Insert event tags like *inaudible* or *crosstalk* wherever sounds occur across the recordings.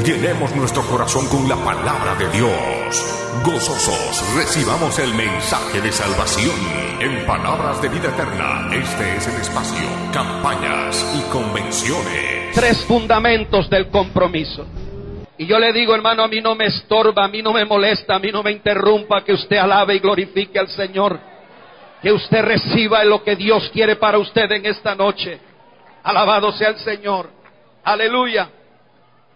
Llenemos nuestro corazón con la palabra de Dios. Gozosos recibamos el mensaje de salvación. En Palabras de Vida Eterna, este es el espacio, campañas y convenciones. Tres fundamentos del compromiso. Y yo le digo, hermano, a mí no me estorba, a mí no me molesta, a mí no me interrumpa que usted alabe y glorifique al Señor. Que usted reciba lo que Dios quiere para usted en esta noche. Alabado sea el Señor. Aleluya.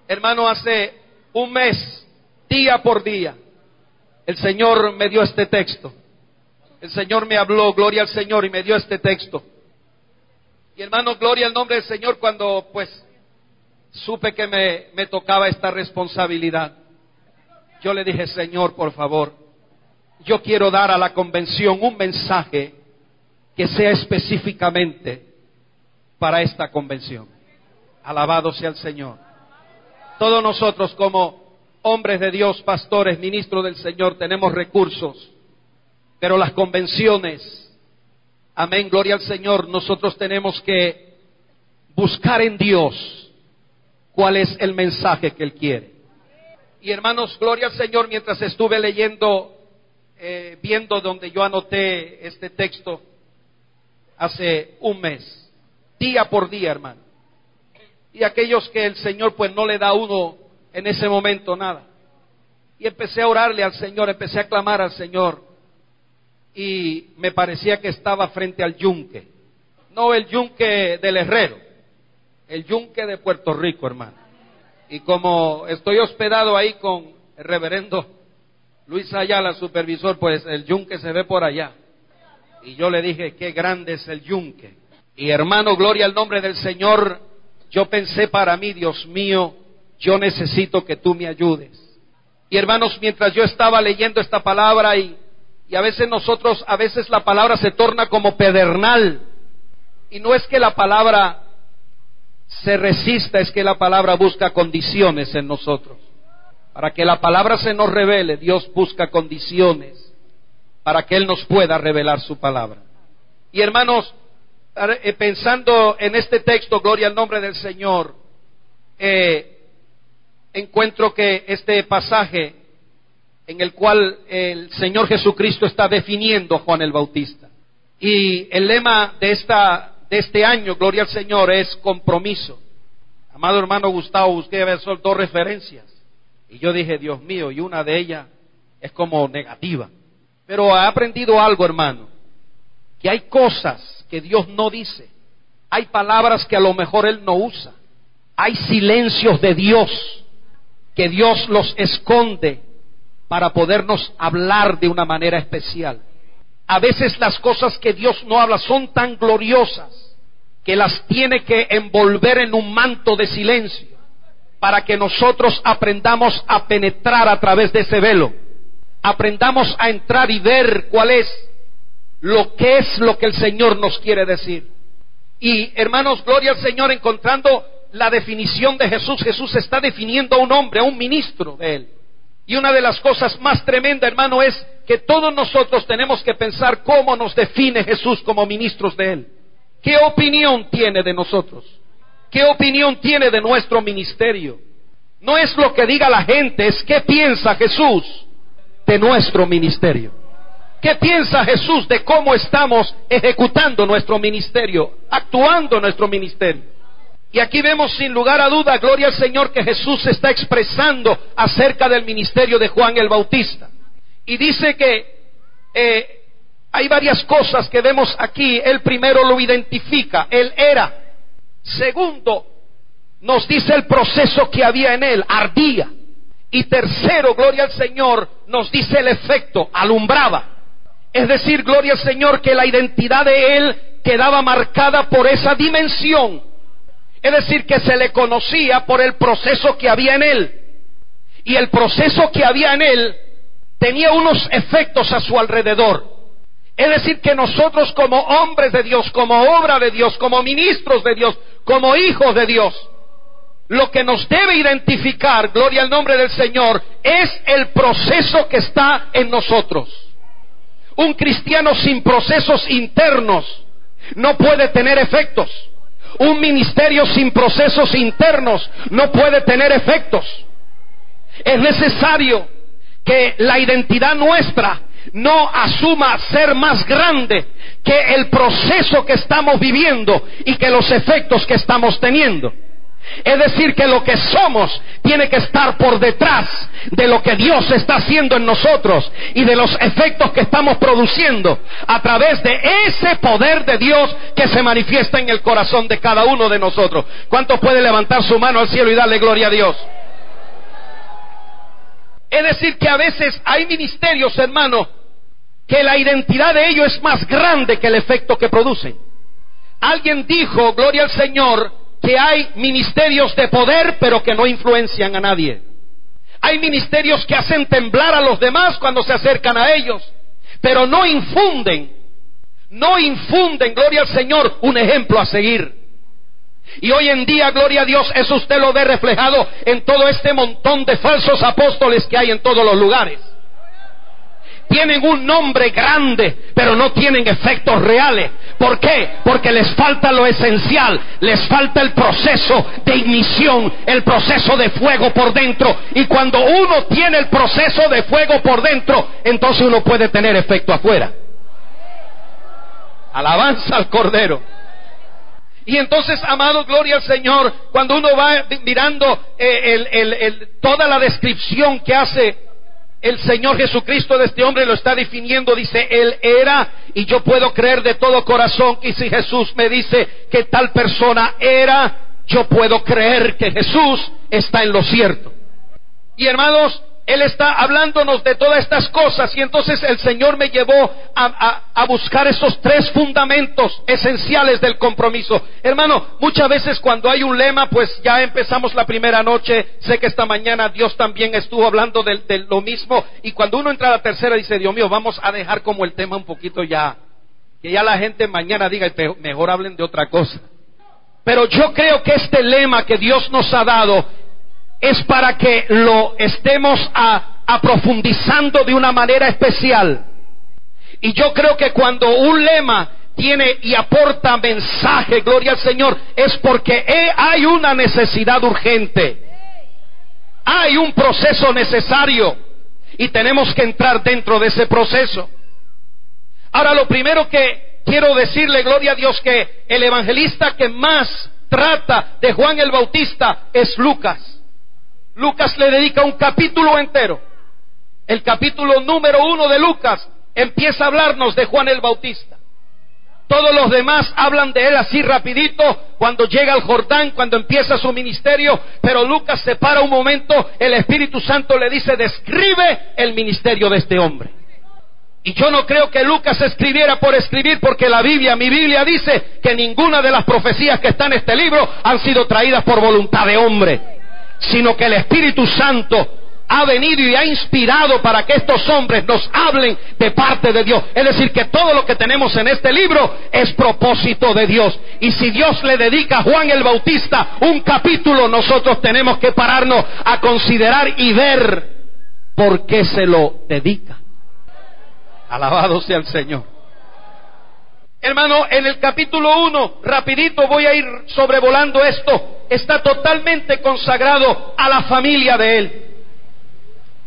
Hermano, hace un mes, día por día, el Señor me dio este texto. El Señor me habló, gloria al Señor, y me dio este texto. Y hermano, gloria al nombre del Señor cuando pues supe que me, me tocaba esta responsabilidad. Yo le dije, Señor, por favor, yo quiero dar a la convención un mensaje que sea específicamente para esta convención. Alabado sea el Señor. Todos nosotros como hombres de Dios, pastores, ministros del Señor, tenemos recursos, pero las convenciones, amén, gloria al Señor, nosotros tenemos que buscar en Dios cuál es el mensaje que Él quiere. Y hermanos, gloria al Señor, mientras estuve leyendo, eh, viendo donde yo anoté este texto hace un mes, día por día, hermano y aquellos que el Señor pues no le da a uno en ese momento nada. Y empecé a orarle al Señor, empecé a clamar al Señor y me parecía que estaba frente al yunque. No el yunque del herrero, el yunque de Puerto Rico, hermano. Y como estoy hospedado ahí con el reverendo Luis Ayala, supervisor, pues el yunque se ve por allá. Y yo le dije, qué grande es el yunque. Y hermano, gloria al nombre del Señor, yo pensé para mí, Dios mío, yo necesito que tú me ayudes. Y hermanos, mientras yo estaba leyendo esta palabra y, y a veces nosotros, a veces la palabra se torna como pedernal. Y no es que la palabra se resista, es que la palabra busca condiciones en nosotros. Para que la palabra se nos revele, Dios busca condiciones para que Él nos pueda revelar su palabra. Y hermanos, pensando en este texto, gloria al nombre del Señor, eh, encuentro que este pasaje en el cual el Señor Jesucristo está definiendo a Juan el Bautista. Y el lema de, esta, de este año, gloria al Señor, es compromiso. Amado hermano Gustavo, busqué ver dos referencias. Y yo dije, Dios mío, y una de ellas es como negativa. Pero he aprendido algo, hermano, que hay cosas que Dios no dice. Hay palabras que a lo mejor Él no usa. Hay silencios de Dios que Dios los esconde para podernos hablar de una manera especial. A veces las cosas que Dios no habla son tan gloriosas que las tiene que envolver en un manto de silencio para que nosotros aprendamos a penetrar a través de ese velo. Aprendamos a entrar y ver cuál es lo que es lo que el Señor nos quiere decir. Y hermanos, gloria al Señor encontrando la definición de Jesús. Jesús está definiendo a un hombre, a un ministro de él. Y una de las cosas más tremendas, hermano, es que todos nosotros tenemos que pensar cómo nos define Jesús como ministros de él. ¿Qué opinión tiene de nosotros? ¿Qué opinión tiene de nuestro ministerio? No es lo que diga la gente, es qué piensa Jesús de nuestro ministerio. ¿Qué piensa Jesús de cómo estamos ejecutando nuestro ministerio, actuando nuestro ministerio? Y aquí vemos sin lugar a duda, gloria al Señor, que Jesús está expresando acerca del ministerio de Juan el Bautista. Y dice que eh, hay varias cosas que vemos aquí. El primero lo identifica, él era. Segundo, nos dice el proceso que había en él, ardía. Y tercero, gloria al Señor, nos dice el efecto, alumbraba. Es decir, gloria al Señor, que la identidad de Él quedaba marcada por esa dimensión. Es decir, que se le conocía por el proceso que había en Él. Y el proceso que había en él tenía unos efectos a su alrededor. Es decir, que nosotros como hombres de Dios, como obra de Dios, como ministros de Dios, como hijos de Dios, lo que nos debe identificar, gloria al nombre del Señor, es el proceso que está en nosotros. Un cristiano sin procesos internos no puede tener efectos. Un ministerio sin procesos internos no puede tener efectos. Es necesario que la identidad nuestra no asuma ser más grande que el proceso que estamos viviendo y que los efectos que estamos teniendo. Es decir, que lo que somos tiene que estar por detrás de lo que Dios está haciendo en nosotros y de los efectos que estamos produciendo a través de ese poder de Dios que se manifiesta en el corazón de cada uno de nosotros. ¿Cuánto puede levantar su mano al cielo y darle gloria a Dios? Es decir, que a veces hay ministerios, hermano, que la identidad de ellos es más grande que el efecto que producen. Alguien dijo, gloria al Señor, que hay ministerios de poder pero que no influencian a nadie. Hay ministerios que hacen temblar a los demás cuando se acercan a ellos, pero no infunden, no infunden, gloria al Señor, un ejemplo a seguir. Y hoy en día, gloria a Dios, eso usted lo ve reflejado en todo este montón de falsos apóstoles que hay en todos los lugares tienen un nombre grande, pero no tienen efectos reales. ¿Por qué? Porque les falta lo esencial, les falta el proceso de ignición, el proceso de fuego por dentro. Y cuando uno tiene el proceso de fuego por dentro, entonces uno puede tener efecto afuera. Alabanza al Cordero. Y entonces, amado, gloria al Señor, cuando uno va mirando eh, toda la descripción que hace el Señor Jesucristo de este hombre lo está definiendo, dice, Él era, y yo puedo creer de todo corazón que si Jesús me dice que tal persona era, yo puedo creer que Jesús está en lo cierto. Y hermanos, él está hablándonos de todas estas cosas y entonces el Señor me llevó a, buscar esos tres fundamentos esenciales del compromiso. Hermano, muchas veces cuando hay un lema, pues ya empezamos la primera noche, sé que esta mañana Dios también estuvo hablando de, de lo mismo y cuando uno entra a la tercera dice, Dios mío, vamos a dejar como el tema un poquito ya, que ya la gente mañana diga, mejor hablen de otra cosa. Pero yo creo que este lema que Dios nos ha dado es para que lo estemos aprofundizando de una manera especial. Y yo creo que cuando un lema tiene y aporta mensaje, gloria al Señor, es porque hay una necesidad urgente. Hay un proceso necesario y tenemos que entrar dentro de ese proceso. Ahora, lo primero que quiero decirle, gloria a Dios, que el evangelista que más trata de Juan el Bautista es Lucas. Lucas le dedica un capítulo entero. El capítulo número uno de Lucas empieza a hablarnos de Juan el Bautista. Todos los demás hablan de él así rapidito cuando llega al Jordán, cuando empieza su ministerio, pero Lucas se para un momento, el Espíritu Santo le dice, describe el ministerio de este hombre. Y yo no creo que Lucas escribiera por escribir, porque la Biblia, mi Biblia dice que ninguna de las profecías que están en este libro han sido traídas por voluntad de hombre sino que el Espíritu Santo ha venido y ha inspirado para que estos hombres nos hablen de parte de Dios. Es decir, que todo lo que tenemos en este libro es propósito de Dios. Y si Dios le dedica a Juan el Bautista un capítulo, nosotros tenemos que pararnos a considerar y ver por qué se lo dedica. Alabado sea el Señor. Hermano, en el capítulo 1, rapidito voy a ir sobrevolando esto está totalmente consagrado a la familia de él.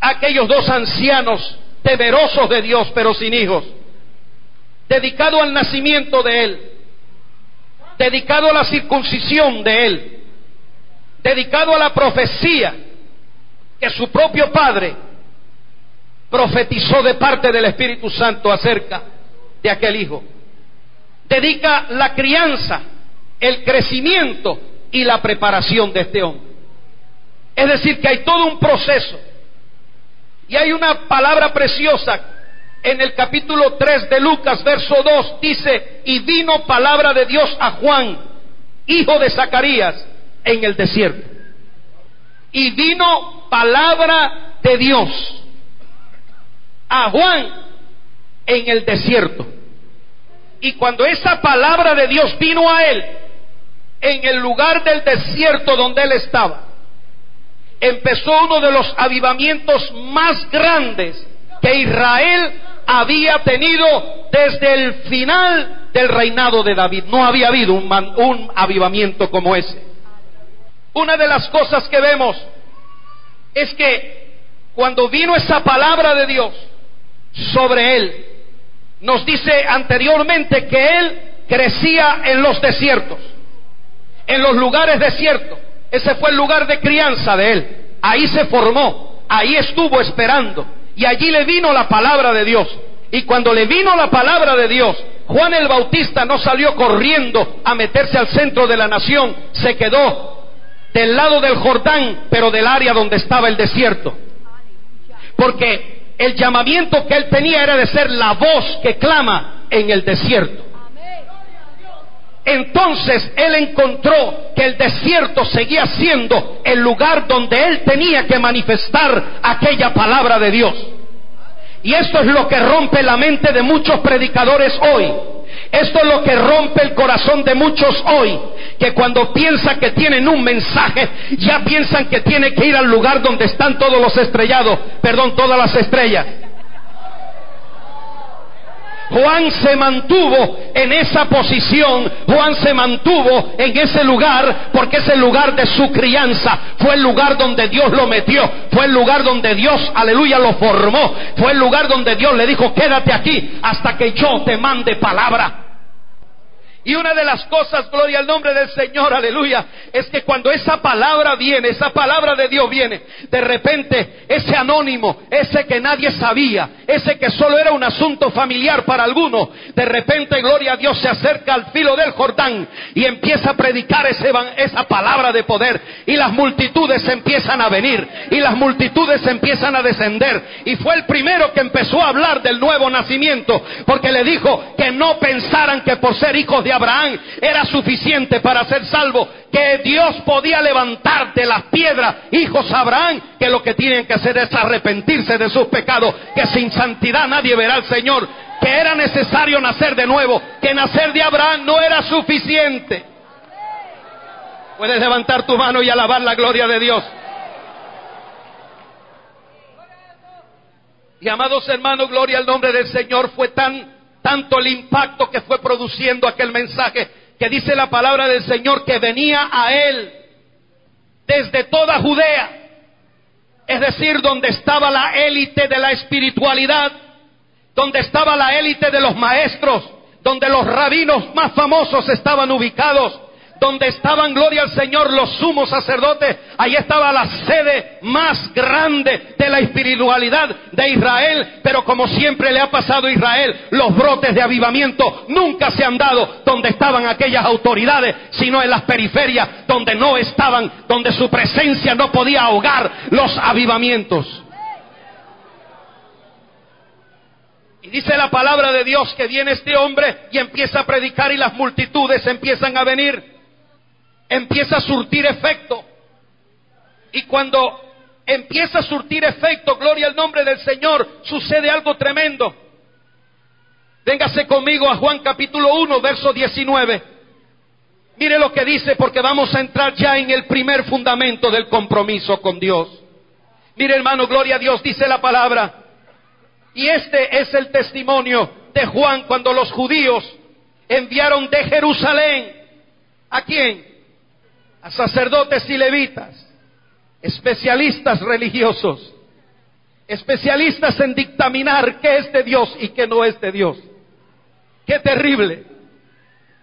Aquellos dos ancianos temerosos de Dios pero sin hijos, dedicado al nacimiento de él, dedicado a la circuncisión de él, dedicado a la profecía que su propio padre profetizó de parte del Espíritu Santo acerca de aquel hijo. Dedica la crianza, el crecimiento y la preparación de este hombre. Es decir, que hay todo un proceso. Y hay una palabra preciosa en el capítulo 3 de Lucas, verso 2, dice, y vino palabra de Dios a Juan, hijo de Zacarías, en el desierto. Y vino palabra de Dios a Juan en el desierto. Y cuando esa palabra de Dios vino a él, en el lugar del desierto donde él estaba, empezó uno de los avivamientos más grandes que Israel había tenido desde el final del reinado de David. No había habido un, un avivamiento como ese. Una de las cosas que vemos es que cuando vino esa palabra de Dios sobre él, nos dice anteriormente que él crecía en los desiertos, en los lugares desiertos. Ese fue el lugar de crianza de él. Ahí se formó, ahí estuvo esperando y allí le vino la palabra de Dios. Y cuando le vino la palabra de Dios, Juan el Bautista no salió corriendo a meterse al centro de la nación, se quedó del lado del Jordán, pero del área donde estaba el desierto. Porque el llamamiento que él tenía era de ser la voz que clama en el desierto. Entonces él encontró que el desierto seguía siendo el lugar donde él tenía que manifestar aquella palabra de Dios. Y esto es lo que rompe la mente de muchos predicadores hoy. Esto es lo que rompe el corazón de muchos hoy, que cuando piensan que tienen un mensaje, ya piensan que tienen que ir al lugar donde están todos los estrellados, perdón, todas las estrellas. Juan se mantuvo en esa posición, Juan se mantuvo en ese lugar porque es el lugar de su crianza, fue el lugar donde Dios lo metió, fue el lugar donde Dios, aleluya, lo formó, fue el lugar donde Dios le dijo, quédate aquí hasta que yo te mande palabra. Y una de las cosas, gloria al nombre del Señor, aleluya, es que cuando esa palabra viene, esa palabra de Dios viene, de repente ese anónimo, ese que nadie sabía, ese que solo era un asunto familiar para algunos, de repente, gloria a Dios, se acerca al filo del Jordán y empieza a predicar ese, esa palabra de poder. Y las multitudes empiezan a venir, y las multitudes empiezan a descender. Y fue el primero que empezó a hablar del nuevo nacimiento, porque le dijo que no pensaran que por ser hijos de Abraham era suficiente para ser salvo, que Dios podía levantar de las piedras hijos Abraham, que lo que tienen que hacer es arrepentirse de sus pecados, que sin santidad nadie verá al Señor, que era necesario nacer de nuevo, que nacer de Abraham no era suficiente. Puedes levantar tu mano y alabar la gloria de Dios. Y amados hermanos, gloria al nombre del Señor fue tan tanto el impacto que fue produciendo aquel mensaje que dice la palabra del Señor que venía a él desde toda Judea, es decir, donde estaba la élite de la espiritualidad, donde estaba la élite de los maestros, donde los rabinos más famosos estaban ubicados, donde estaban, gloria al Señor, los sumos sacerdotes, ahí estaba la sede más grande de la espiritualidad de Israel, pero como siempre le ha pasado a Israel, los brotes de avivamiento nunca se han dado donde estaban aquellas autoridades, sino en las periferias, donde no estaban, donde su presencia no podía ahogar los avivamientos. Y dice la palabra de Dios que viene este hombre y empieza a predicar y las multitudes empiezan a venir empieza a surtir efecto. Y cuando empieza a surtir efecto, gloria al nombre del Señor, sucede algo tremendo. Véngase conmigo a Juan capítulo 1, verso 19. Mire lo que dice porque vamos a entrar ya en el primer fundamento del compromiso con Dios. Mire hermano, gloria a Dios, dice la palabra. Y este es el testimonio de Juan cuando los judíos enviaron de Jerusalén. ¿A quién? A sacerdotes y levitas, especialistas religiosos, especialistas en dictaminar qué es de Dios y qué no es de Dios. Qué terrible.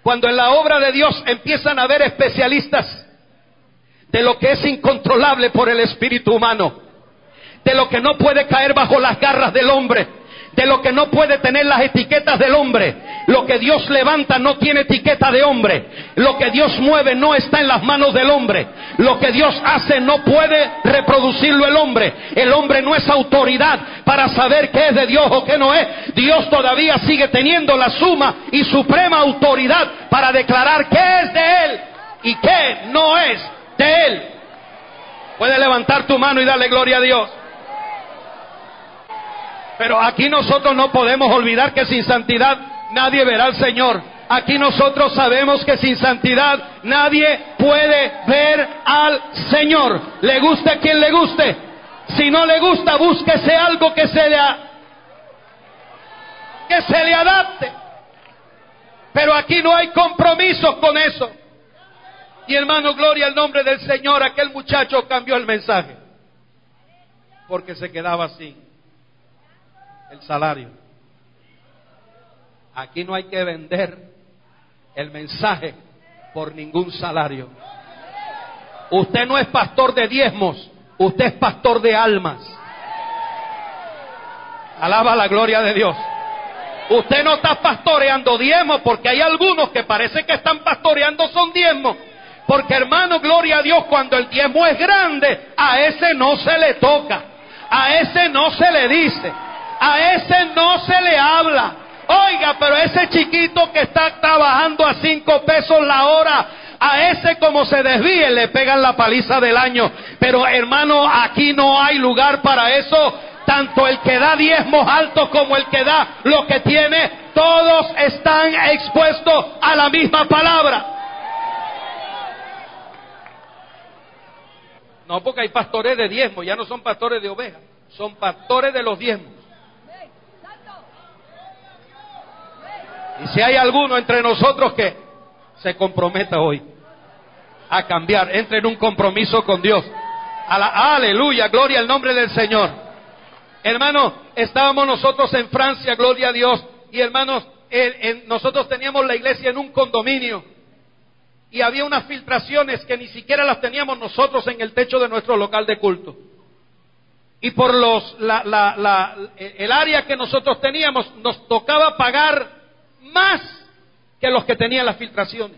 Cuando en la obra de Dios empiezan a haber especialistas de lo que es incontrolable por el espíritu humano, de lo que no puede caer bajo las garras del hombre, de lo que no puede tener las etiquetas del hombre. Lo que Dios levanta no tiene etiqueta de hombre. Lo que Dios mueve no está en las manos del hombre. Lo que Dios hace no puede reproducirlo el hombre. El hombre no es autoridad para saber qué es de Dios o qué no es. Dios todavía sigue teniendo la suma y suprema autoridad para declarar qué es de Él y qué no es de Él. Puedes levantar tu mano y darle gloria a Dios. Pero aquí nosotros no podemos olvidar que sin santidad nadie verá al Señor. Aquí nosotros sabemos que sin santidad nadie puede ver al Señor. Le guste a quien le guste. Si no le gusta, búsquese algo que se le, que se le adapte. Pero aquí no hay compromiso con eso. Y hermano, gloria al nombre del Señor, aquel muchacho cambió el mensaje. Porque se quedaba sin el salario. Aquí no hay que vender el mensaje por ningún salario. Usted no es pastor de diezmos, usted es pastor de almas. Alaba la gloria de Dios. Usted no está pastoreando diezmos porque hay algunos que parece que están pastoreando son diezmos. Porque hermano, gloria a Dios, cuando el diezmo es grande, a ese no se le toca, a ese no se le dice, a ese no se le habla. Oiga, pero ese chiquito que está trabajando a cinco pesos la hora, a ese como se desvíe le pegan la paliza del año. Pero hermano, aquí no hay lugar para eso. Tanto el que da diezmos altos como el que da lo que tiene, todos están expuestos a la misma palabra. No, porque hay pastores de diezmos, ya no son pastores de ovejas, son pastores de los diezmos. Y si hay alguno entre nosotros que se comprometa hoy a cambiar, entre en un compromiso con Dios. aleluya, gloria al nombre del Señor. Hermano, estábamos nosotros en Francia, gloria a Dios, y hermanos, nosotros teníamos la iglesia en un condominio y había unas filtraciones que ni siquiera las teníamos nosotros en el techo de nuestro local de culto. Y por los, el área que nosotros teníamos nos tocaba pagar más que los que tenían las filtraciones,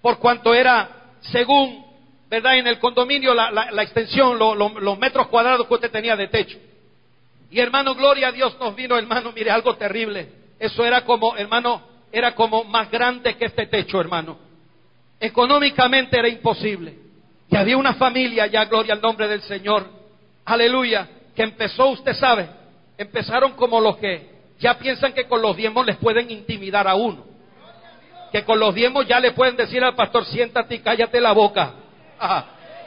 por cuanto era según, ¿verdad? En el condominio la, extensión, los metros cuadrados que usted tenía de techo. Y hermano, gloria a Dios nos vino, hermano, mire, algo terrible. Eso era como, hermano, era como más grande que este techo, hermano. Económicamente era imposible. Y había una familia, ya gloria al nombre del Señor, aleluya, que empezó, usted sabe, empezaron como los que ya piensan que con los diezmos les pueden intimidar a uno. Que con los diezmos ya le pueden decir al pastor, siéntate y cállate la boca.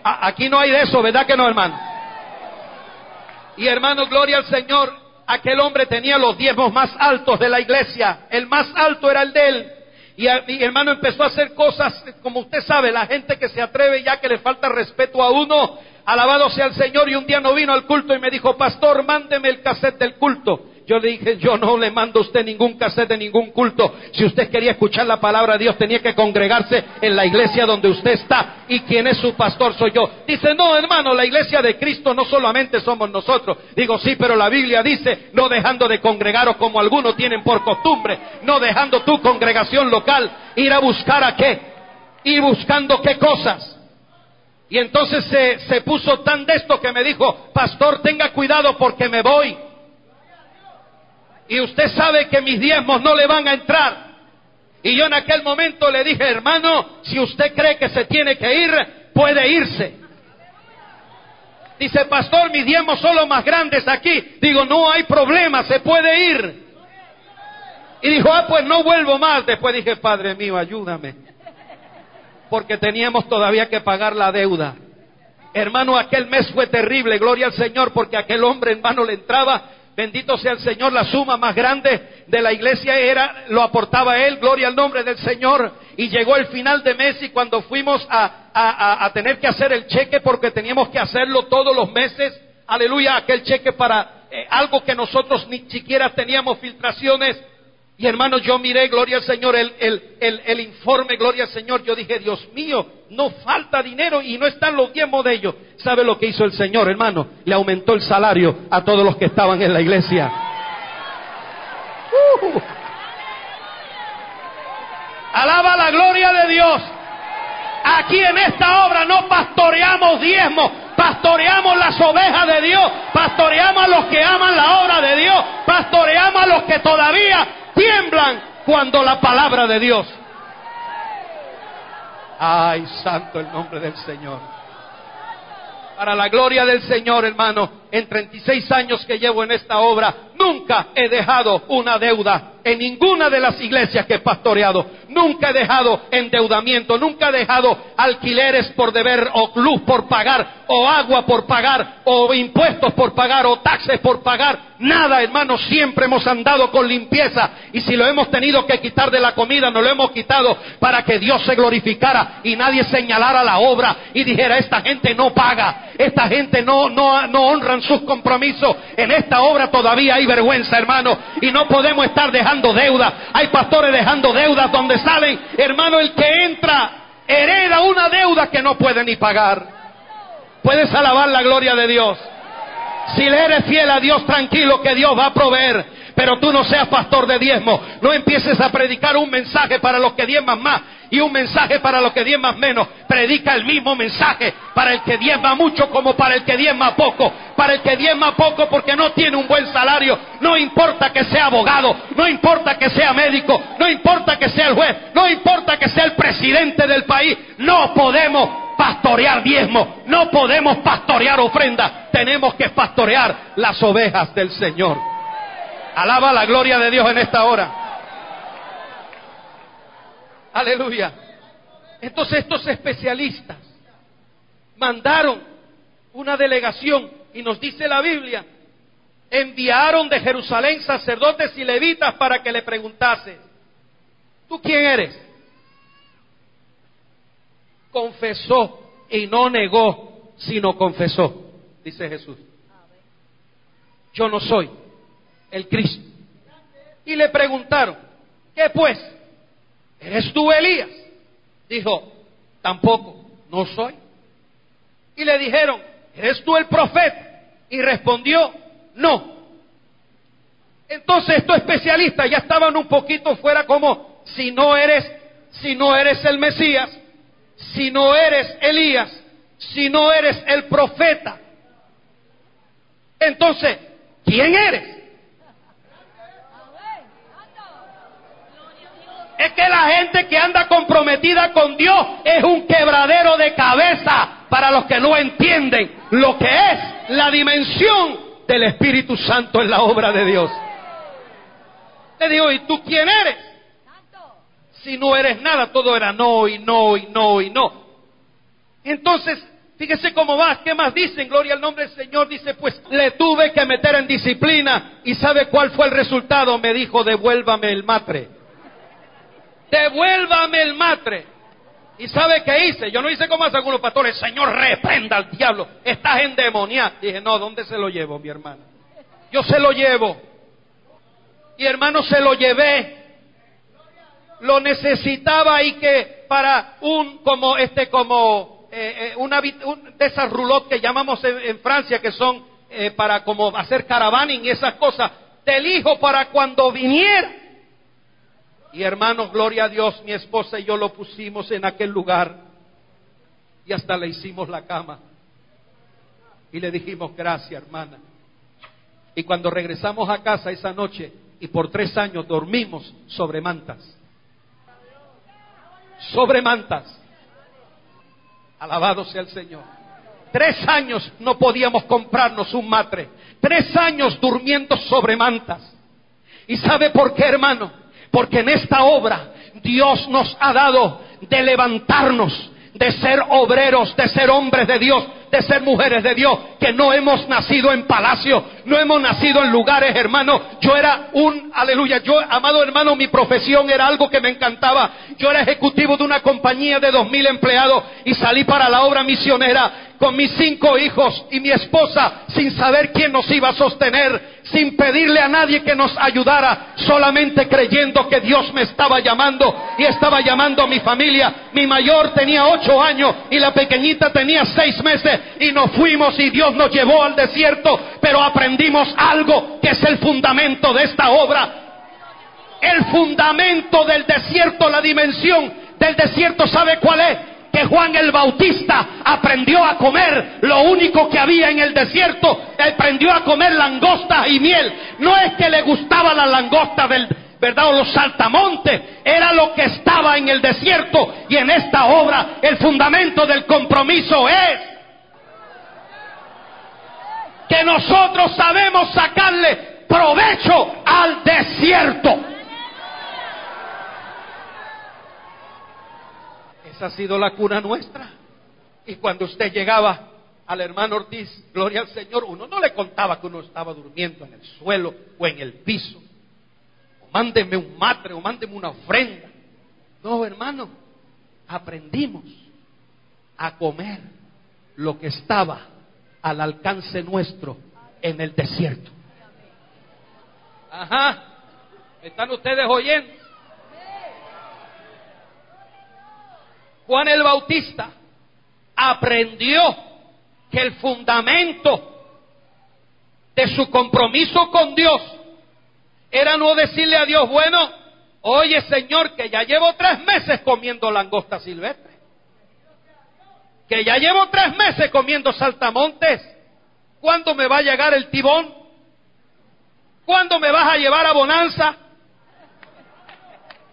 Aquí no hay de eso, ¿verdad que no, hermano? Y hermano, gloria al Señor, aquel hombre tenía los diezmos más altos de la iglesia. El más alto era el de él. Y mi hermano empezó a hacer cosas, como usted sabe, la gente que se atreve ya que le falta respeto a uno, alabado sea el Señor, y un día no vino al culto y me dijo, pastor, mándeme el cassette del culto. Yo le dije, yo no le mando a usted ningún cassette de ningún culto. Si usted quería escuchar la palabra de Dios, tenía que congregarse en la iglesia donde usted está. ¿Y quien es su pastor? Soy yo. Dice, no, hermano, la iglesia de Cristo no solamente somos nosotros. Digo, sí, pero la Biblia dice, no dejando de congregaros como algunos tienen por costumbre, no dejando tu congregación local, ir a buscar a qué. Ir buscando qué cosas. Y entonces se, se puso tan de esto que me dijo, pastor, tenga cuidado porque me voy. Y usted sabe que mis diezmos no le van a entrar. Y yo en aquel momento le dije, hermano, si usted cree que se tiene que ir, puede irse. Dice, pastor, mis diezmos son los más grandes aquí. Digo, no hay problema, se puede ir. Y dijo, ah, pues no vuelvo más. Después dije, Padre mío, ayúdame. Porque teníamos todavía que pagar la deuda. Hermano, aquel mes fue terrible, gloria al Señor, porque aquel hombre, hermano, le entraba Bendito sea el Señor, la suma más grande de la iglesia era, lo aportaba él, gloria al nombre del Señor. Y llegó el final de mes y cuando fuimos a, tener que hacer el cheque, porque teníamos que hacerlo todos los meses, aleluya, aquel cheque para eh, algo que nosotros ni siquiera teníamos filtraciones, y hermanos, yo miré, gloria al Señor, el, el, informe, gloria al Señor. Yo dije, Dios mío, no falta dinero y no están los diezmos de ellos. ¿Sabe lo que hizo el Señor, hermano? Le aumentó el salario a todos los que estaban en la iglesia. Uh. Alaba la gloria de Dios. Aquí en esta obra no pastoreamos diezmos, pastoreamos las ovejas de Dios, pastoreamos a los que aman la obra de Dios, pastoreamos a los que todavía tiemblan cuando la palabra de Dios. Ay, santo el nombre del Señor. Para la gloria del Señor, hermano, en 36 años que llevo en esta obra, nunca he dejado una deuda en ninguna de las iglesias que he pastoreado. Nunca he dejado endeudamiento, nunca he dejado alquileres por deber o luz por pagar o agua por pagar o impuestos por pagar o taxes por pagar. Nada, hermano, siempre hemos andado con limpieza y si lo hemos tenido que quitar de la comida, nos lo hemos quitado para que Dios se glorificara y nadie señalara la obra y dijera, esta gente no paga, esta gente no, no, no honran sus compromisos. En esta obra todavía hay vergüenza, hermano, y no podemos estar dejando deuda. Hay pastores dejando deudas donde salen, hermano, el que entra hereda una deuda que no puede ni pagar. Puedes alabar la gloria de Dios. Si le eres fiel a Dios, tranquilo que Dios va a proveer. Pero tú no seas pastor de diezmo. No empieces a predicar un mensaje para los que diezman más y un mensaje para los que diezman menos. Predica el mismo mensaje para el que diezma mucho como para el que diezma poco. Para el que diezma poco porque no tiene un buen salario. No importa que sea abogado, no importa que sea médico, no importa que sea el juez, no importa que sea el presidente del país. No podemos pastorear diezmo, no podemos pastorear ofrenda, tenemos que pastorear las ovejas del Señor. Alaba la gloria de Dios en esta hora. Aleluya. Entonces estos especialistas mandaron una delegación y nos dice la Biblia, enviaron de Jerusalén sacerdotes y levitas para que le preguntase, ¿tú quién eres? confesó y no negó, sino confesó, dice Jesús. Yo no soy el Cristo. Y le preguntaron, ¿qué pues? ¿Eres tú Elías? Dijo, tampoco, no soy. Y le dijeron, ¿eres tú el profeta? Y respondió, no. Entonces estos especialistas ya estaban un poquito fuera como, si no eres, si no eres el Mesías, si no eres Elías, si no eres el profeta? Entonces, ¿quién eres? Es que la gente que anda comprometida con Dios es un quebradero de cabeza para los que no entienden lo que es la dimensión del Espíritu Santo en la obra de Dios. Le digo, ¿y tú quién eres? si no eres nada, todo era no y no y no y no. Entonces, fíjese cómo va, ¿qué más dicen? Gloria al nombre del Señor, dice, pues le tuve que meter en disciplina y ¿sabe cuál fue el resultado? Me dijo, devuélvame el matre. Devuélvame el matre. ¿Y sabe qué hice? Yo no hice como hace algunos pastores, Señor, reprenda al diablo, estás endemoniado. Dije, no, ¿dónde se lo llevo, mi hermano? Yo se lo llevo. Y hermano, se lo llevé lo necesitaba y que para un como este como eh, eh una de esas roulottes que llamamos en, Francia que son eh, para como hacer caravaning y esas cosas del hijo para cuando viniera y hermanos gloria a Dios mi esposa y yo lo pusimos en aquel lugar y hasta le hicimos la cama y le dijimos gracias hermana y cuando regresamos a casa esa noche y por tres años dormimos sobre mantas sobre mantas. Alabado sea el Señor. Tres años no podíamos comprarnos un matre. Tres años durmiendo sobre mantas. ¿Y sabe por qué, hermano? Porque en esta obra Dios nos ha dado de levantarnos, de ser obreros, de ser hombres de Dios, de ser mujeres de Dios, que no hemos nacido en palacio, no hemos nacido en lugares, hermano. Yo era un, aleluya, yo, amado hermano, mi profesión era algo que me encantaba. Yo era ejecutivo de una compañía de dos mil empleados y salí para la obra misionera con mis cinco hijos y mi esposa sin saber quién nos iba a sostener, sin pedirle a nadie que nos ayudara, solamente creyendo que Dios me estaba llamando y estaba llamando a mi familia. Mi mayor tenía ocho años y la pequeñita tenía seis meses y nos fuimos y Dios nos llevó al desierto, pero aprendimos algo que es el fundamento de esta obra. El fundamento del desierto, la dimensión del desierto, ¿sabe cuál es? que Juan el Bautista aprendió a comer lo único que había en el desierto, aprendió a comer langostas y miel. No es que le gustaba la langosta del, ¿verdad? O los saltamontes, era lo que estaba en el desierto. Y en esta obra el fundamento del compromiso es que nosotros sabemos sacarle provecho al desierto. Esa ha sido la cuna nuestra. Y cuando usted llegaba al hermano Ortiz, gloria al Señor, uno no le contaba que uno estaba durmiendo en el suelo o en el piso. O mándeme un matre o mándeme una ofrenda. No, hermano, aprendimos a comer lo que estaba al alcance nuestro en el desierto. Ajá. ¿Están ustedes oyendo? Juan el Bautista aprendió que el fundamento de su compromiso con Dios era no decirle a Dios, bueno, oye Señor, que ya llevo tres meses comiendo langosta silvestre, que ya llevo tres meses comiendo saltamontes, ¿cuándo me va a llegar el tibón? ¿Cuándo me vas a llevar a Bonanza?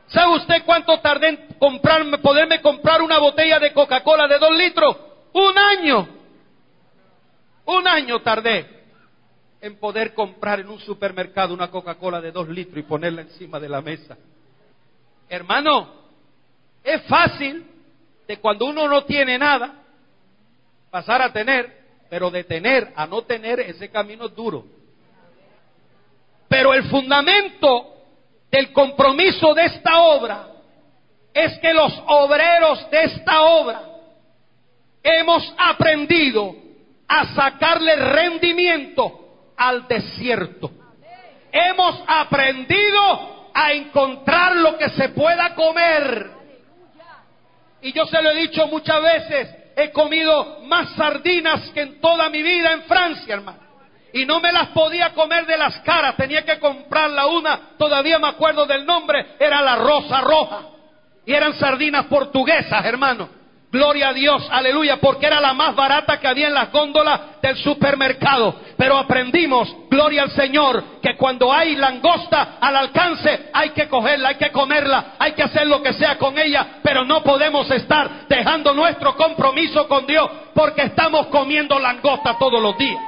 ¿Sabe usted cuánto tardé en comprarme, poderme comprar una botella de Coca-Cola de dos litros? Un año. Un año tardé en poder comprar en un supermercado una Coca-Cola de dos litros y ponerla encima de la mesa. Hermano, es fácil de cuando uno no tiene nada pasar a tener, pero de tener a no tener ese camino es duro. Pero el fundamento del compromiso de esta obra es que los obreros de esta obra hemos aprendido a sacarle rendimiento al desierto. Hemos aprendido a encontrar lo que se pueda comer. Y yo se lo he dicho muchas veces, he comido más sardinas que en toda mi vida en Francia, hermano. Y no me las podía comer de las caras, tenía que comprarla una, todavía me acuerdo del nombre, era la rosa roja. Y eran sardinas portuguesas, hermano. Gloria a Dios, aleluya, porque era la más barata que había en las góndolas del supermercado. Pero aprendimos, gloria al Señor, que cuando hay langosta al alcance hay que cogerla, hay que comerla, hay que hacer lo que sea con ella, pero no podemos estar dejando nuestro compromiso con Dios porque estamos comiendo langosta todos los días.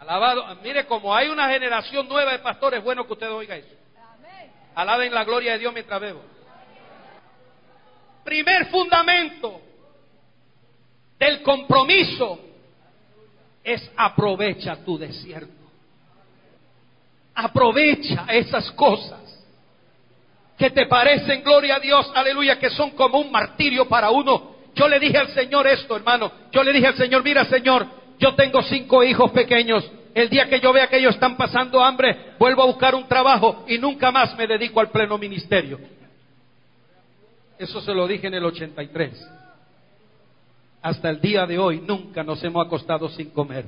Alabado, mire como hay una generación nueva de pastores, bueno que usted oiga eso. Alaben la gloria de Dios mientras bebo primer fundamento del compromiso es aprovecha tu desierto. Aprovecha esas cosas que te parecen, gloria a Dios, aleluya, que son como un martirio para uno. Yo le dije al Señor esto, hermano. Yo le dije al Señor, mira Señor, yo tengo cinco hijos pequeños. El día que yo vea que ellos están pasando hambre, vuelvo a buscar un trabajo y nunca más me dedico al pleno ministerio. Eso se lo dije en el 83. Hasta el día de hoy nunca nos hemos acostado sin comer.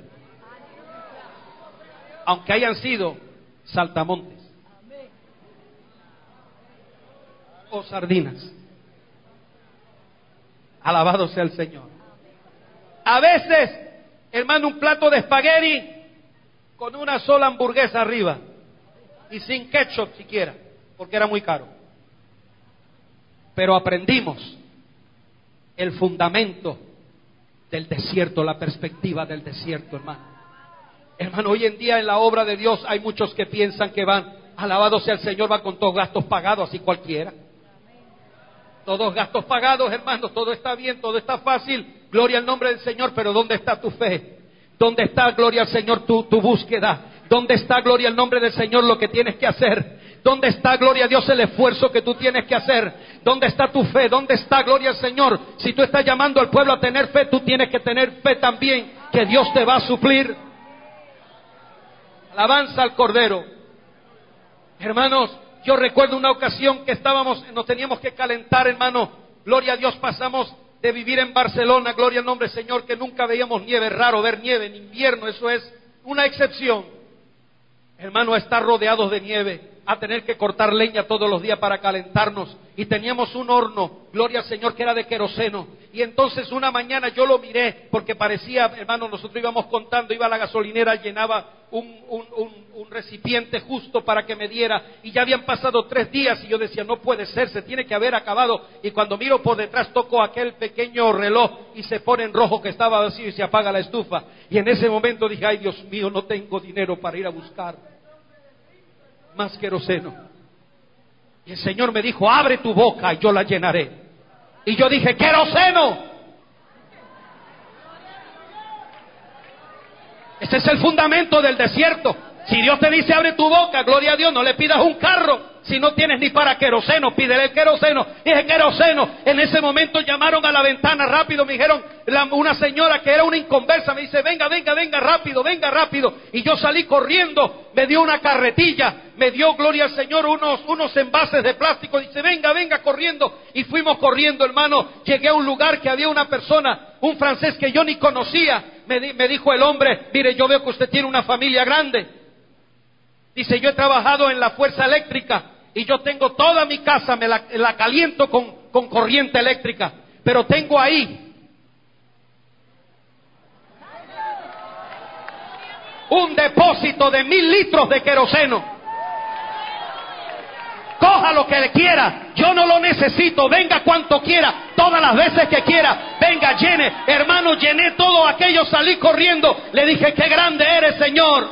Aunque hayan sido saltamontes o sardinas. Alabado sea el Señor. A veces, hermano, un plato de espagueti con una sola hamburguesa arriba y sin ketchup siquiera, porque era muy caro pero aprendimos el fundamento del desierto, la perspectiva del desierto, hermano. Hermano, hoy en día en la obra de Dios hay muchos que piensan que van, alabado sea el Señor, van con todos gastos pagados, así cualquiera. Todos gastos pagados, hermano, todo está bien, todo está fácil, gloria al nombre del Señor, pero ¿dónde está tu fe? ¿Dónde está, gloria al Señor, tu, tu búsqueda? ¿Dónde está, gloria al nombre del Señor, lo que tienes que hacer? ¿Dónde está, gloria a Dios, el esfuerzo que tú tienes que hacer? ¿Dónde está tu fe? ¿Dónde está, gloria al Señor? Si tú estás llamando al pueblo a tener fe, tú tienes que tener fe también, que Dios te va a suplir. Alabanza al Cordero. Hermanos, yo recuerdo una ocasión que estábamos, nos teníamos que calentar, hermano. Gloria a Dios, pasamos de vivir en Barcelona, gloria al nombre del Señor, que nunca veíamos nieve, raro ver nieve en invierno, eso es una excepción. Hermano, estar rodeados de nieve a tener que cortar leña todos los días para calentarnos. Y teníamos un horno, gloria al Señor, que era de queroseno. Y entonces una mañana yo lo miré porque parecía, hermano, nosotros íbamos contando, iba a la gasolinera, llenaba un, un, recipiente justo para que me diera. Y ya habían pasado tres días y yo decía, no puede ser, se tiene que haber acabado. Y cuando miro por detrás toco aquel pequeño reloj y se pone en rojo que estaba vacío y se apaga la estufa. Y en ese momento dije, ay Dios mío, no tengo dinero para ir a buscar más queroseno. Y el Señor me dijo, abre tu boca y yo la llenaré. Y yo dije, queroseno. Ese es el fundamento del desierto. Si Dios te dice abre tu boca, gloria a Dios, no le pidas un carro. Si no tienes ni para queroseno, pídele el queroseno. Dije queroseno. En ese momento llamaron a la ventana rápido. Me dijeron, una señora que era una inconversa, me dice, venga, venga, venga rápido, venga rápido. Y yo salí corriendo. Me dio una carretilla. Me dio, gloria al Señor, unos, unos envases de plástico. Dice, venga, venga corriendo. Y fuimos corriendo, hermano. Llegué a un lugar que había una persona, un francés que yo ni conocía. Me, me dijo el hombre, mire, yo veo que usted tiene una familia grande. Dice, yo he trabajado en la fuerza eléctrica y yo tengo toda mi casa, me la, caliento con, corriente eléctrica, pero tengo ahí un depósito de mil litros de queroseno. Coja lo que le quiera, yo no lo necesito, venga cuanto quiera, todas las veces que quiera, venga, llene, hermano, llené todo aquello, salí corriendo, le dije, qué grande eres, Señor.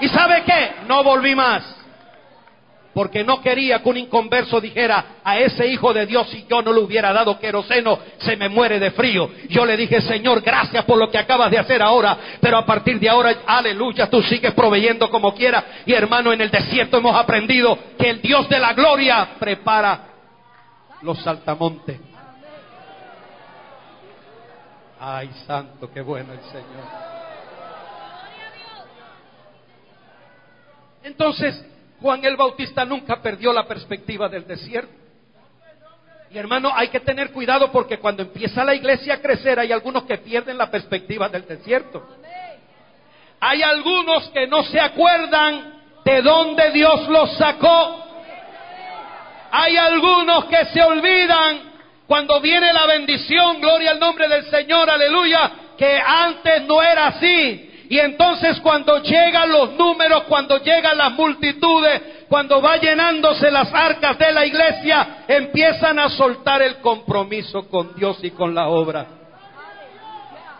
¿Y sabe qué? No volví más. Porque no quería que un inconverso dijera a ese hijo de Dios, si yo no le hubiera dado queroseno, se me muere de frío. Yo le dije, Señor, gracias por lo que acabas de hacer ahora, pero a partir de ahora, aleluya, tú sigues proveyendo como quiera. Y hermano, en el desierto hemos aprendido que el Dios de la gloria prepara los saltamontes. Ay, santo, qué bueno el Señor. Entonces, Juan el Bautista nunca perdió la perspectiva del desierto. Y hermano, hay que tener cuidado porque cuando empieza la iglesia a crecer hay algunos que pierden la perspectiva del desierto. Hay algunos que no se acuerdan de dónde Dios los sacó. Hay algunos que se olvidan cuando viene la bendición, gloria al nombre del Señor, aleluya, que antes no era así. Y entonces cuando llegan los números, cuando llegan las multitudes, cuando va llenándose las arcas de la iglesia, empiezan a soltar el compromiso con Dios y con la obra.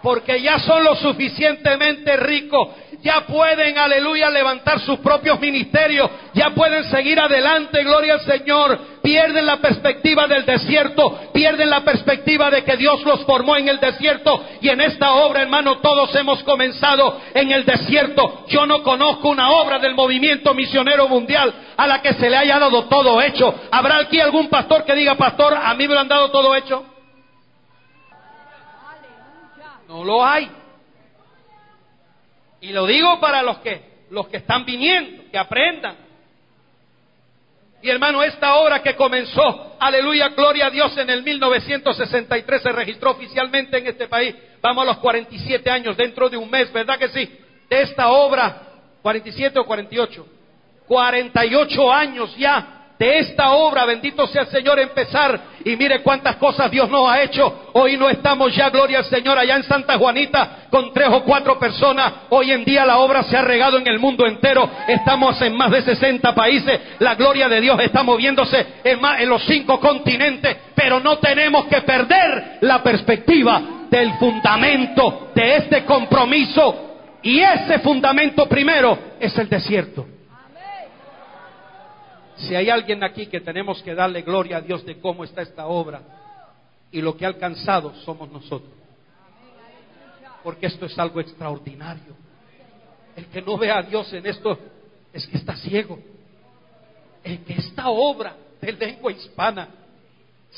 Porque ya son lo suficientemente ricos ya pueden, aleluya, levantar sus propios ministerios, ya pueden seguir adelante, gloria al Señor, pierden la perspectiva del desierto, pierden la perspectiva de que Dios los formó en el desierto y en esta obra, hermano, todos hemos comenzado en el desierto. Yo no conozco una obra del movimiento misionero mundial a la que se le haya dado todo hecho. ¿Habrá aquí algún pastor que diga, pastor, a mí me lo han dado todo hecho? No lo hay. Y lo digo para los que, los que están viniendo, que aprendan. Y hermano, esta obra que comenzó, aleluya, gloria a Dios, en el 1963 se registró oficialmente en este país. Vamos a los 47 años, dentro de un mes, ¿verdad que sí? De esta obra, 47 o 48, 48 años ya de esta obra, bendito sea el Señor, empezar. Y mire cuántas cosas Dios nos ha hecho. Hoy no estamos ya, gloria al Señor, allá en Santa Juanita con tres o cuatro personas. Hoy en día la obra se ha regado en el mundo entero. Estamos en más de 60 países. La gloria de Dios está moviéndose en, en los cinco continentes. Pero no tenemos que perder la perspectiva del fundamento de este compromiso. Y ese fundamento primero es el desierto. Si hay alguien aquí que tenemos que darle gloria a Dios de cómo está esta obra y lo que ha alcanzado, somos nosotros. Porque esto es algo extraordinario. El que no ve a Dios en esto es que está ciego. El que esta obra de lengua hispana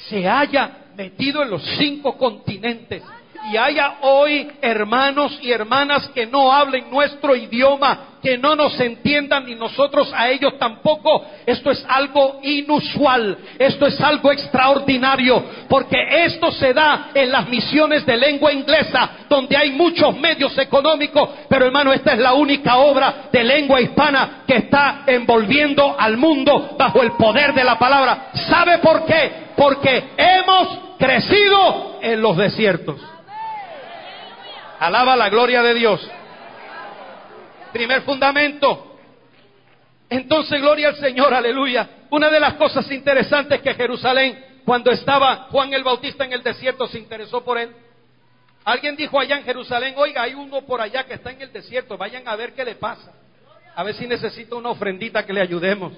se haya metido en los cinco continentes y haya hoy hermanos y hermanas que no hablen nuestro idioma que no nos entiendan ni nosotros a ellos tampoco. Esto es algo inusual, esto es algo extraordinario, porque esto se da en las misiones de lengua inglesa, donde hay muchos medios económicos, pero hermano, esta es la única obra de lengua hispana que está envolviendo al mundo bajo el poder de la palabra. ¿Sabe por qué? Porque hemos crecido en los desiertos. Alaba la gloria de Dios. Primer fundamento. Entonces, gloria al Señor, aleluya. Una de las cosas interesantes que Jerusalén, cuando estaba Juan el Bautista en el desierto, se interesó por él. Alguien dijo allá en Jerusalén, oiga, hay uno por allá que está en el desierto, vayan a ver qué le pasa. A ver si necesita una ofrendita que le ayudemos.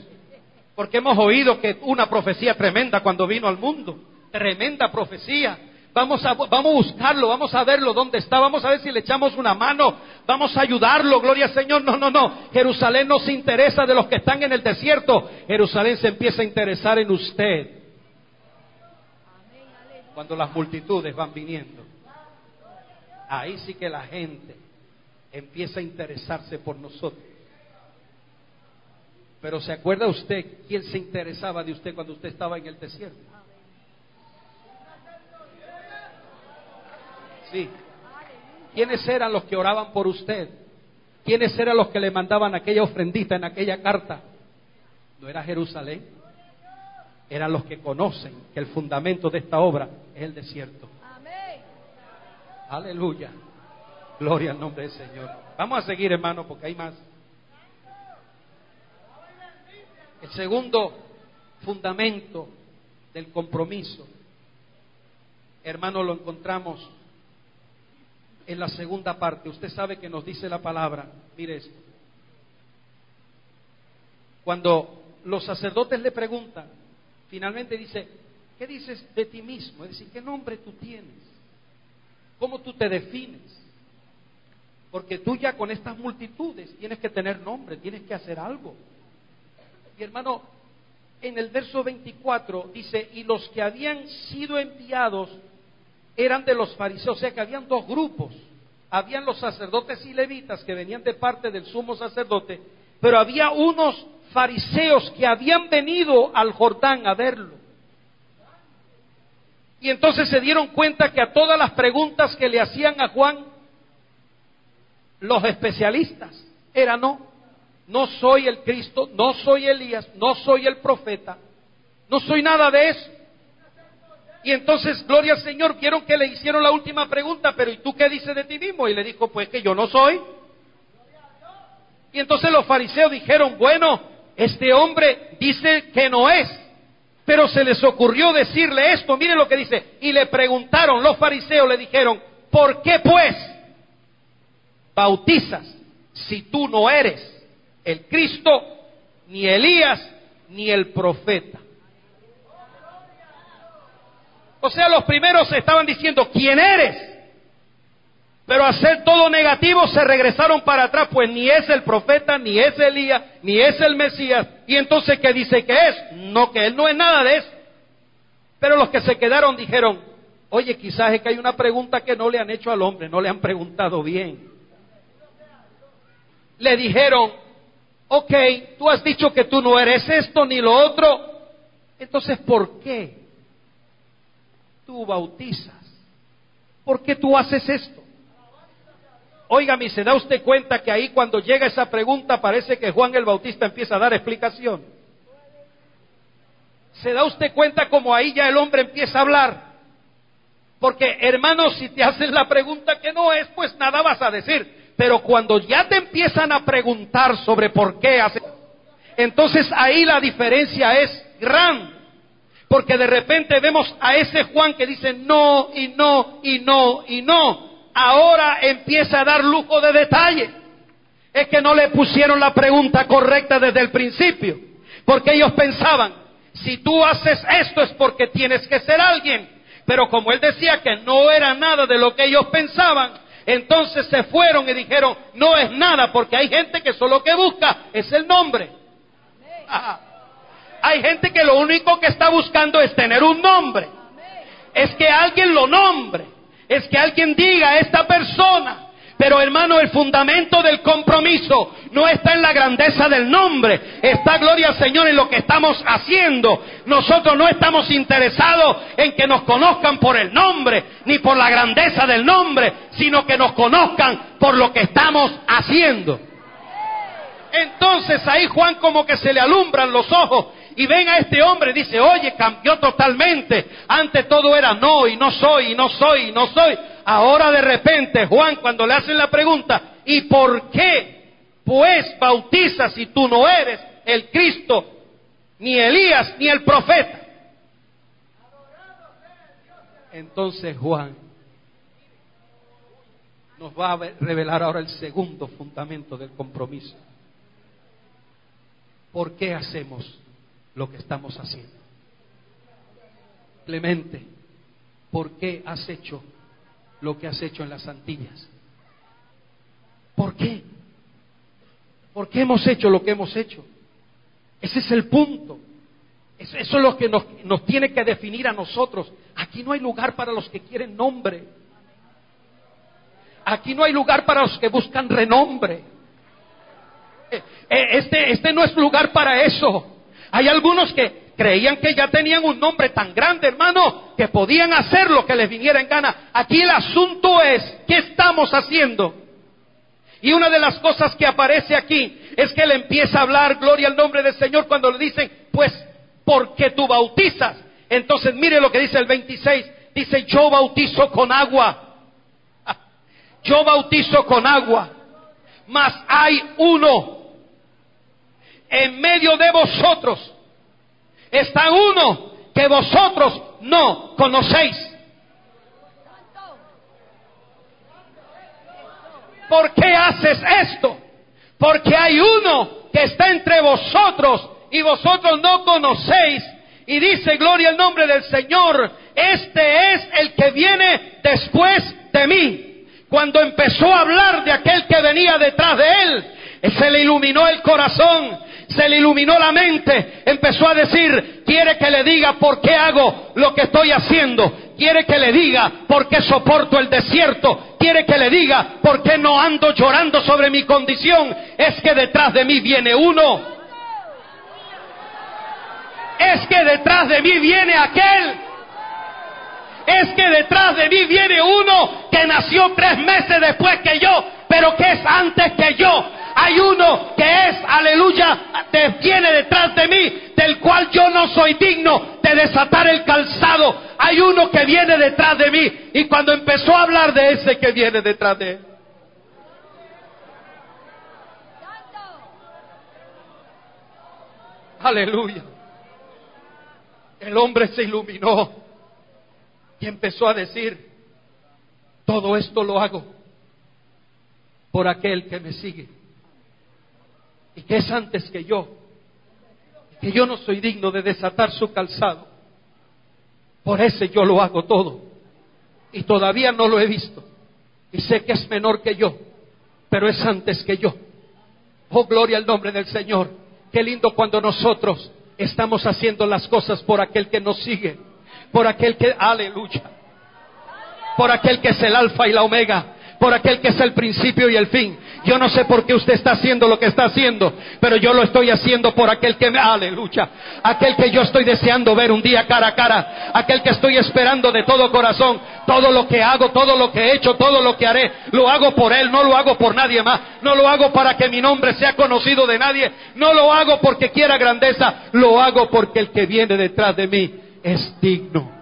Porque hemos oído que una profecía tremenda cuando vino al mundo. Tremenda profecía. Vamos a, vamos a buscarlo, vamos a verlo dónde está, vamos a ver si le echamos una mano, vamos a ayudarlo, gloria al Señor. No, no, no. Jerusalén no se interesa de los que están en el desierto. Jerusalén se empieza a interesar en usted. Cuando las multitudes van viniendo. Ahí sí que la gente empieza a interesarse por nosotros. Pero ¿se acuerda usted quién se interesaba de usted cuando usted estaba en el desierto? Sí. ¿Quiénes eran los que oraban por usted? ¿Quiénes eran los que le mandaban aquella ofrendita en aquella carta? ¿No era Jerusalén? Eran los que conocen que el fundamento de esta obra es el desierto. Aleluya. Gloria al nombre del Señor. Vamos a seguir, hermano, porque hay más. El segundo fundamento del compromiso, hermano, lo encontramos en la segunda parte. Usted sabe que nos dice la palabra, mire esto. Cuando los sacerdotes le preguntan, finalmente dice, ¿qué dices de ti mismo? Es decir, ¿qué nombre tú tienes? ¿Cómo tú te defines? Porque tú ya con estas multitudes tienes que tener nombre, tienes que hacer algo. Y hermano, en el verso 24 dice, y los que habían sido enviados eran de los fariseos, o sea que habían dos grupos. Habían los sacerdotes y levitas que venían de parte del sumo sacerdote, pero había unos fariseos que habían venido al Jordán a verlo. Y entonces se dieron cuenta que a todas las preguntas que le hacían a Juan, los especialistas, era no, no soy el Cristo, no soy Elías, no soy el profeta, no soy nada de eso. Y entonces, gloria al Señor, vieron que le hicieron la última pregunta, pero ¿y tú qué dices de ti mismo? Y le dijo, pues que yo no soy. Y entonces los fariseos dijeron, bueno, este hombre dice que no es, pero se les ocurrió decirle esto, miren lo que dice, y le preguntaron, los fariseos le dijeron, ¿por qué pues bautizas si tú no eres el Cristo, ni Elías, ni el profeta? O sea, los primeros estaban diciendo, ¿quién eres? Pero al ser todo negativo se regresaron para atrás, pues ni es el profeta, ni es Elías, ni es el Mesías. Y entonces, ¿qué dice que es? No, que él no es nada de eso. Pero los que se quedaron dijeron, oye, quizás es que hay una pregunta que no le han hecho al hombre, no le han preguntado bien. Le dijeron, ok, tú has dicho que tú no eres esto ni lo otro, entonces, ¿por qué? Tú bautizas? ¿Por qué tú haces esto? Óigame, ¿se da usted cuenta que ahí cuando llega esa pregunta parece que Juan el Bautista empieza a dar explicación? ¿Se da usted cuenta como ahí ya el hombre empieza a hablar? Porque hermanos, si te hacen la pregunta que no es, pues nada vas a decir. Pero cuando ya te empiezan a preguntar sobre por qué haces, entonces ahí la diferencia es grande. Porque de repente vemos a ese Juan que dice no y no y no y no. Ahora empieza a dar lujo de detalle. Es que no le pusieron la pregunta correcta desde el principio. Porque ellos pensaban, si tú haces esto es porque tienes que ser alguien. Pero como él decía que no era nada de lo que ellos pensaban, entonces se fueron y dijeron, no es nada, porque hay gente que solo que busca es el nombre. Hay gente que lo único que está buscando es tener un nombre. Es que alguien lo nombre. Es que alguien diga a esta persona. Pero hermano, el fundamento del compromiso no está en la grandeza del nombre, está, gloria al Señor, en lo que estamos haciendo. Nosotros no estamos interesados en que nos conozcan por el nombre, ni por la grandeza del nombre, sino que nos conozcan por lo que estamos haciendo. Entonces ahí Juan como que se le alumbran los ojos y ven a este hombre dice, oye, cambió totalmente. Antes todo era no y no soy y no soy y no soy. Ahora de repente Juan cuando le hacen la pregunta, ¿y por qué pues bautizas si tú no eres el Cristo, ni Elías, ni el profeta? Entonces Juan nos va a revelar ahora el segundo fundamento del compromiso. ¿Por qué hacemos lo que estamos haciendo? Clemente, ¿por qué has hecho lo que has hecho en las Antillas? ¿Por qué? ¿Por qué hemos hecho lo que hemos hecho? Ese es el punto. Eso, es lo que nos, nos tiene que definir a nosotros. Aquí no hay lugar para los que quieren nombre. Aquí no hay lugar para los que buscan renombre. Eh, eh, este, este no es lugar para eso. Hay algunos que creían que ya tenían un nombre tan grande, hermano, que podían hacer lo que les viniera en gana. Aquí el asunto es, ¿qué estamos haciendo? Y una de las cosas que aparece aquí es que él empieza a hablar gloria al nombre del Señor cuando le dicen, pues, porque tú bautizas. Entonces, mire lo que dice el 26. Dice, yo bautizo con agua. *laughs* Yo bautizo con agua. Mas hay uno en medio de vosotros está uno que vosotros no conocéis. ¿Por qué haces esto? Porque hay uno que está entre vosotros y vosotros no conocéis. Y dice, gloria al nombre del Señor, este es el que viene después de mí. Cuando empezó a hablar de aquel que venía detrás de él, se le iluminó el corazón se le iluminó la mente, empezó a decir, quiere que le diga por qué hago lo que estoy haciendo, quiere que le diga por qué soporto el desierto, quiere que le diga por qué no ando llorando sobre mi condición, es que detrás de mí viene uno. Es que detrás de mí viene aquel es que detrás de mí viene uno que nació tres meses después que yo, pero que es antes que yo. Hay uno que es, aleluya, te viene detrás de mí, del cual yo no soy digno de desatar el calzado. Hay uno que viene detrás de mí. Y cuando empezó a hablar de ese que viene detrás de él, Aleluya. El hombre se iluminó y empezó a decir, todo esto lo hago por aquel que me sigue y que es antes que yo, que yo no soy digno de desatar su calzado. Por ese yo lo hago todo. Y todavía no lo he visto. Y sé que es menor que yo, pero es antes que yo. Oh, gloria al nombre del Señor. Qué lindo cuando nosotros estamos haciendo las cosas por aquel que nos sigue, por aquel que, aleluya, por aquel que es el alfa y la omega, por aquel que es el principio y el fin. Yo no sé por qué usted está haciendo lo que está haciendo, pero yo lo estoy haciendo por aquel que me, aleluya, aquel que yo estoy deseando ver un día cara a cara, aquel que estoy esperando de todo corazón, todo lo que hago, todo lo que he hecho, todo lo que haré, lo hago por él, no lo hago por nadie más, no lo hago para que mi nombre sea conocido de nadie, no lo hago porque quiera grandeza, lo hago porque el que viene detrás de mí es digno.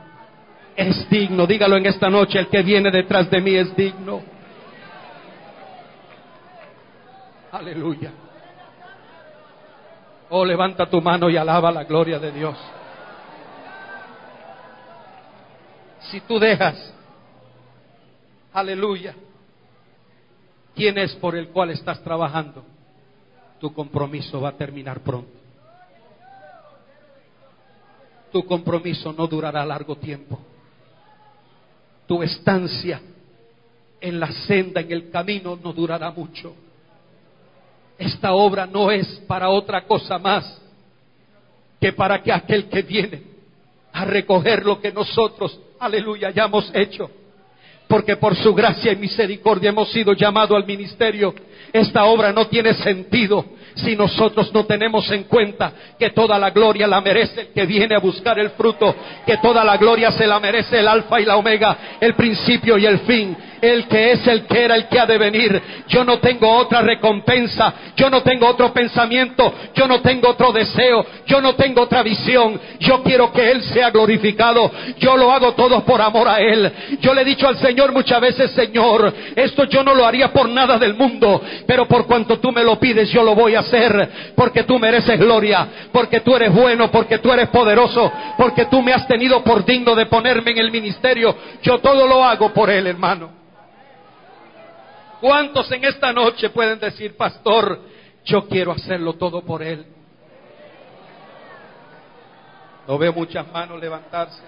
Es digno, dígalo en esta noche, el que viene detrás de mí es digno. Aleluya. Oh, levanta tu mano y alaba la gloria de Dios. Si tú dejas, aleluya, quién es por el cual estás trabajando, tu compromiso va a terminar pronto. Tu compromiso no durará largo tiempo. Tu estancia en la senda, en el camino, no durará mucho. Esta obra no es para otra cosa más que para que aquel que viene a recoger lo que nosotros, aleluya, hayamos hecho, porque por su gracia y misericordia hemos sido llamados al ministerio. Esta obra no tiene sentido si nosotros no tenemos en cuenta que toda la gloria la merece el que viene a buscar el fruto, que toda la gloria se la merece el alfa y la omega, el principio y el fin el que es, el que era, el que ha de venir. Yo no tengo otra recompensa, yo no tengo otro pensamiento, yo no tengo otro deseo, yo no tengo otra visión. Yo quiero que Él sea glorificado. Yo lo hago todo por amor a Él. Yo le he dicho al Señor muchas veces, Señor, esto yo no lo haría por nada del mundo, pero por cuanto tú me lo pides, yo lo voy a hacer, porque tú mereces gloria, porque tú eres bueno, porque tú eres poderoso, porque tú me has tenido por digno de ponerme en el ministerio. Yo todo lo hago por Él, hermano. ¿Cuántos en esta noche pueden decir, pastor, yo quiero hacerlo todo por Él? No veo muchas manos levantarse.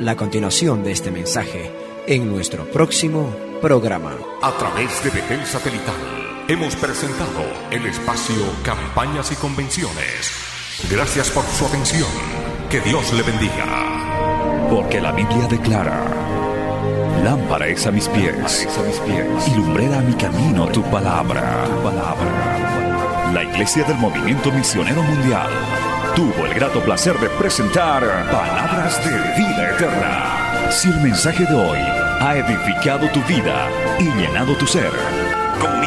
La continuación de este mensaje en nuestro próximo programa. A través de Betel Satelital hemos presentado el espacio Campañas y Convenciones. Gracias por su atención. Que Dios le bendiga. Porque la Biblia declara. Lámpara es a mis pies, a mis pies, y lumbrera a mi camino tu palabra. tu palabra. La Iglesia del Movimiento Misionero Mundial tuvo el grato placer de presentar Palabras de Vida Eterna. Si el mensaje de hoy ha edificado tu vida y llenado tu ser,